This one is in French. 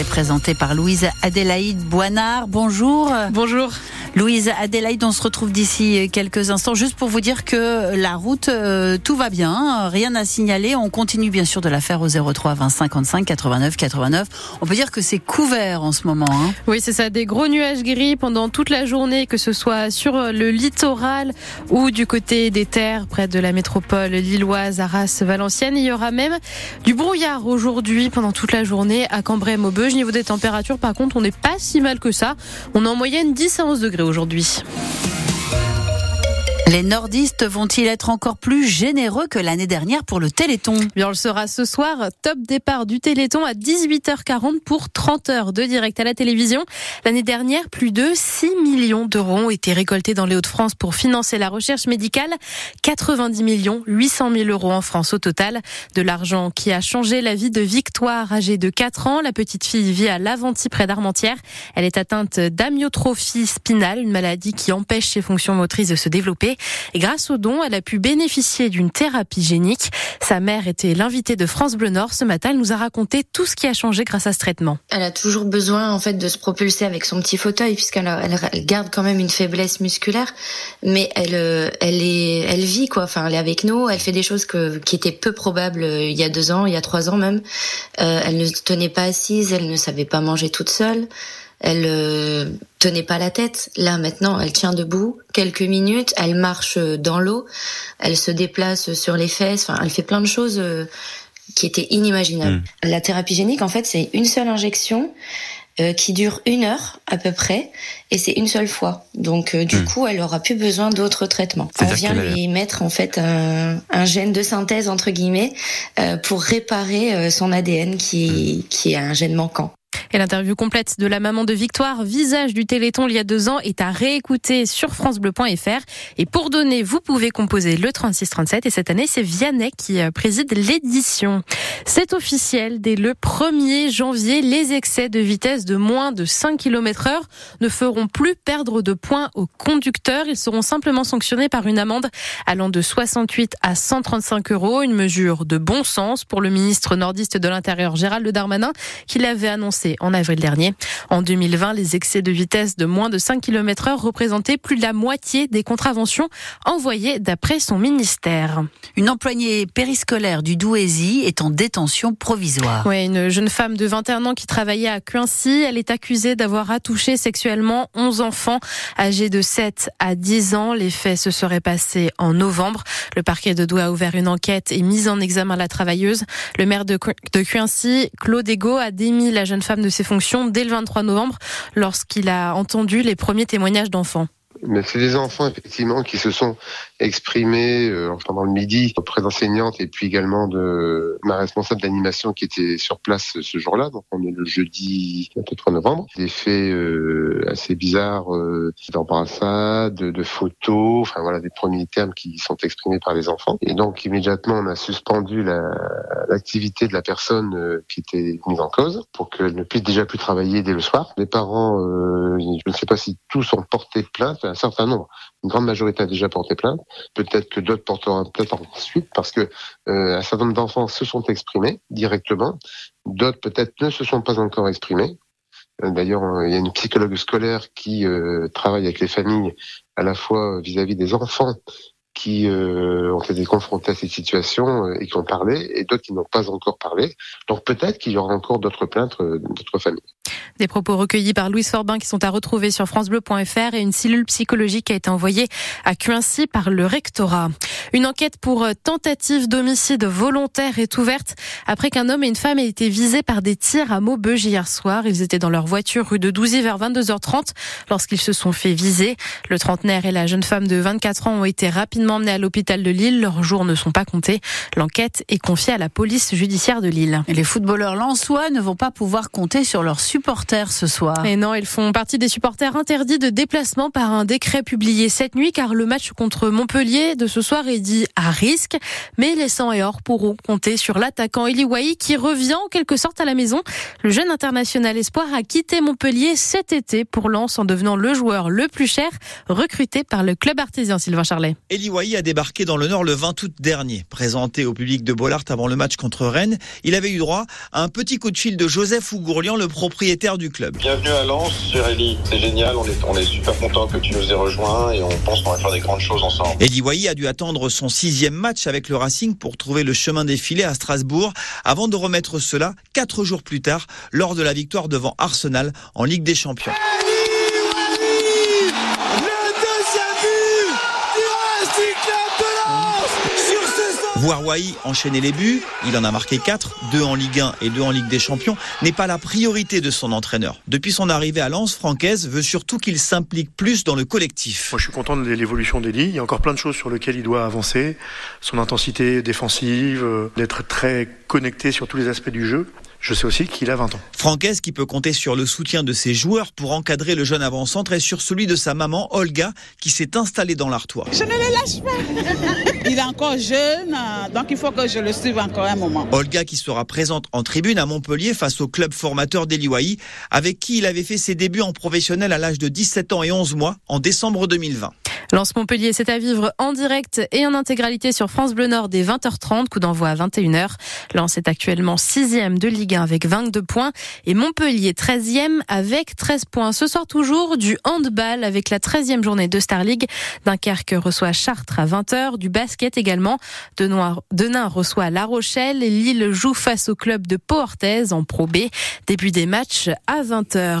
est présenté par Louise Adélaïde Boinard. Bonjour. Bonjour. Louise Adélaïde, on se retrouve d'ici quelques instants juste pour vous dire que la route, euh, tout va bien, rien à signaler. On continue bien sûr de la faire au 03 20 55 89 89. On peut dire que c'est couvert en ce moment. Hein. Oui, c'est ça, des gros nuages gris pendant toute la journée, que ce soit sur le littoral ou du côté des terres près de la métropole lilloise, Arras, Valenciennes. Il y aura même du brouillard aujourd'hui pendant toute la journée à Cambrai-Maubeuge. Niveau des températures, par contre, on n'est pas si mal que ça. On est en moyenne 10 à 11 degrés aujourd'hui. Les nordistes vont-ils être encore plus généreux que l'année dernière pour le Téléthon? Bien, on le sera ce soir. Top départ du Téléthon à 18h40 pour 30 heures de direct à la télévision. L'année dernière, plus de 6 millions d'euros ont été récoltés dans les Hauts-de-France pour financer la recherche médicale. 90 millions 800 000 euros en France au total. De l'argent qui a changé la vie de Victoire, âgée de 4 ans. La petite fille vit à Laventie près d'Armentières. Elle est atteinte d'amyotrophie spinale, une maladie qui empêche ses fonctions motrices de se développer. Grâce au don, elle a pu bénéficier d'une thérapie génique. Sa mère était l'invitée de France Bleu Nord. Ce matin, elle nous a raconté tout ce qui a changé grâce à ce traitement. Elle a toujours besoin, en fait, de se propulser avec son petit fauteuil, puisqu'elle elle garde quand même une faiblesse musculaire. Mais elle, euh, elle est, elle vit, quoi. Enfin, elle est avec nous. Elle fait des choses que, qui étaient peu probables euh, il y a deux ans, il y a trois ans même. Euh, elle ne tenait pas assise. Elle ne savait pas manger toute seule elle euh, tenait pas la tête. Là maintenant, elle tient debout quelques minutes, elle marche dans l'eau, elle se déplace sur les fesses, enfin, elle fait plein de choses euh, qui étaient inimaginables. Hmm. La thérapie génique, en fait, c'est une seule injection euh, qui dure une heure à peu près, et c'est une seule fois. Donc du hmm. coup, elle aura plus besoin d'autres traitements. On vient lui mettre en fait un, un, gène de synthèse entre guillemets pour réparer son ADN qui, hmm. qui est un gène manquant. Et l'interview complète de la maman de Victoire, visage du Téléthon il y a deux ans, est à réécouter sur francebleu.fr. Et pour donner, vous pouvez composer le 3637. Et cette année, c'est Vianney qui euh, préside l'édition. C'est officiel, dès le 1er janvier, les excès de vitesse de moins de 5 km heure ne feront plus perdre de points aux conducteurs. Ils seront simplement sanctionnés par une amende allant de 68 à 135 euros. Une mesure de bon sens pour le ministre nordiste de l'Intérieur, Gérald Darmanin, qui l'avait annoncé en avril dernier. En 2020, les excès de vitesse de moins de 5 km heure représentaient plus de la moitié des contraventions envoyées d'après son ministère. Une employée périscolaire du Douaisis est en détention provisoire. Oui, une jeune femme de 21 ans qui travaillait à Cuincy. Elle est accusée d'avoir attouché sexuellement 11 enfants âgés de 7 à 10 ans. Les faits se seraient passés en novembre. Le parquet de Douai a ouvert une enquête et mise en examen la travailleuse. Le maire de, de Cuincy, Claude Ego, a démis la jeune femme de ses fonctions dès le 23 novembre lorsqu'il a entendu les premiers témoignages d'enfants. Mais c'est des enfants effectivement qui se sont exprimés euh, pendant le midi auprès d'enseignantes et puis également de ma responsable d'animation qui était sur place ce jour-là. Donc on est le jeudi 3 novembre. Des faits euh, assez bizarres euh, d'embrassades, de, photos, enfin voilà des premiers termes qui sont exprimés par les enfants. Et donc immédiatement on a suspendu l'activité de la personne euh, qui était mise en cause pour qu'elle ne puisse déjà plus travailler dès le soir. Les parents, euh, je ne sais pas si tous ont porté plainte un certain nombre, une grande majorité a déjà porté plainte. Peut-être que d'autres porteront plainte ensuite parce que euh, un certain nombre d'enfants se sont exprimés directement. D'autres peut-être ne se sont pas encore exprimés. Euh, d'ailleurs, euh, il y a une psychologue scolaire qui travaille avec les familles à la fois vis-à-vis des enfants qui euh, ont été confrontés à cette situation euh, et qui ont parlé, et d'autres qui n'ont pas encore parlé. Donc peut-être qu'il y aura encore d'autres plaintes euh, d'autres familles. Des propos recueillis par Louise Forbin qui sont à retrouver sur francebleu.fr et une cellule psychologique a été envoyée à Cuincy par le rectorat. Une enquête pour tentative d'homicide volontaire est ouverte après qu'un homme et une femme aient été visés par des tirs à Maubeuge hier soir. Ils étaient dans leur voiture rue de Douzy vers 22h30 lorsqu'ils se sont fait viser. Le trentenaire et la jeune femme de 24 ans ont été rapidement emmenés à l'hôpital de Lille. Leurs jours ne sont pas comptés. L'enquête est confiée à la police judiciaire de Lille. Et les footballeurs lensois ne vont pas pouvoir compter sur leurs supporters ce soir. Et non, ils font partie des supporters interdits de déplacement par un décret publié cette nuit car le match contre Montpellier de ce soir est dit à risque. Mais les 100 et or pourront compter sur l'attaquant Eli Wahi qui revient en quelque sorte à la maison. Le jeune international espoir a quitté Montpellier cet été pour Lens en devenant le joueur le plus cher recruté par le club artésien Sylvain Charlet. Eli Wai a débarqué dans le Nord le 20 août dernier. Présenté au public de Bollard avant le match contre Rennes, il avait eu droit à un petit coup de fil de Joseph Ougourlian, le propriétaire du club. Bienvenue à Lens Eli. C'est génial, on est, on est super content que tu nous aies rejoints et on pense qu'on va faire des grandes choses ensemble. Eddie Wai a dû attendre son sixième match avec le Racing pour trouver le chemin défilé à Strasbourg avant de remettre cela quatre jours plus tard lors de la victoire devant Arsenal en Ligue des Champions. Wai enchaîner les buts, il en a marqué 4, 2 en Ligue 1 et 2 en Ligue des Champions, n'est pas la priorité de son entraîneur. Depuis son arrivée à Lens, Francaise veut surtout qu'il s'implique plus dans le collectif. Moi je suis content de l'évolution d'Eli, il y a encore plein de choses sur lesquelles il doit avancer, son intensité défensive, euh, d'être très connecté sur tous les aspects du jeu. Je sais aussi qu'il a 20 ans. Francaise qui peut compter sur le soutien de ses joueurs pour encadrer le jeune avant-centre et sur celui de sa maman Olga qui s'est installée dans l'Artois. Je ne le lâche pas. Il est encore jeune, donc il faut que je le suive encore un moment. Olga qui sera présente en tribune à Montpellier face au club formateur d'Eliwaï avec qui il avait fait ses débuts en professionnel à l'âge de 17 ans et 11 mois en décembre 2020. Lance Montpellier, c'est à vivre en direct et en intégralité sur France Bleu Nord dès 20h30, coup d'envoi à 21h. Lens est actuellement 6 de Ligue 1 avec 22 points et Montpellier 13e avec 13 points. Ce soir toujours du handball avec la 13e journée de Star League. Dunkerque reçoit Chartres à 20h, du basket également. Denain reçoit La Rochelle Lille joue face au club de Pau-Orthez en Pro B. Début des matchs à 20h.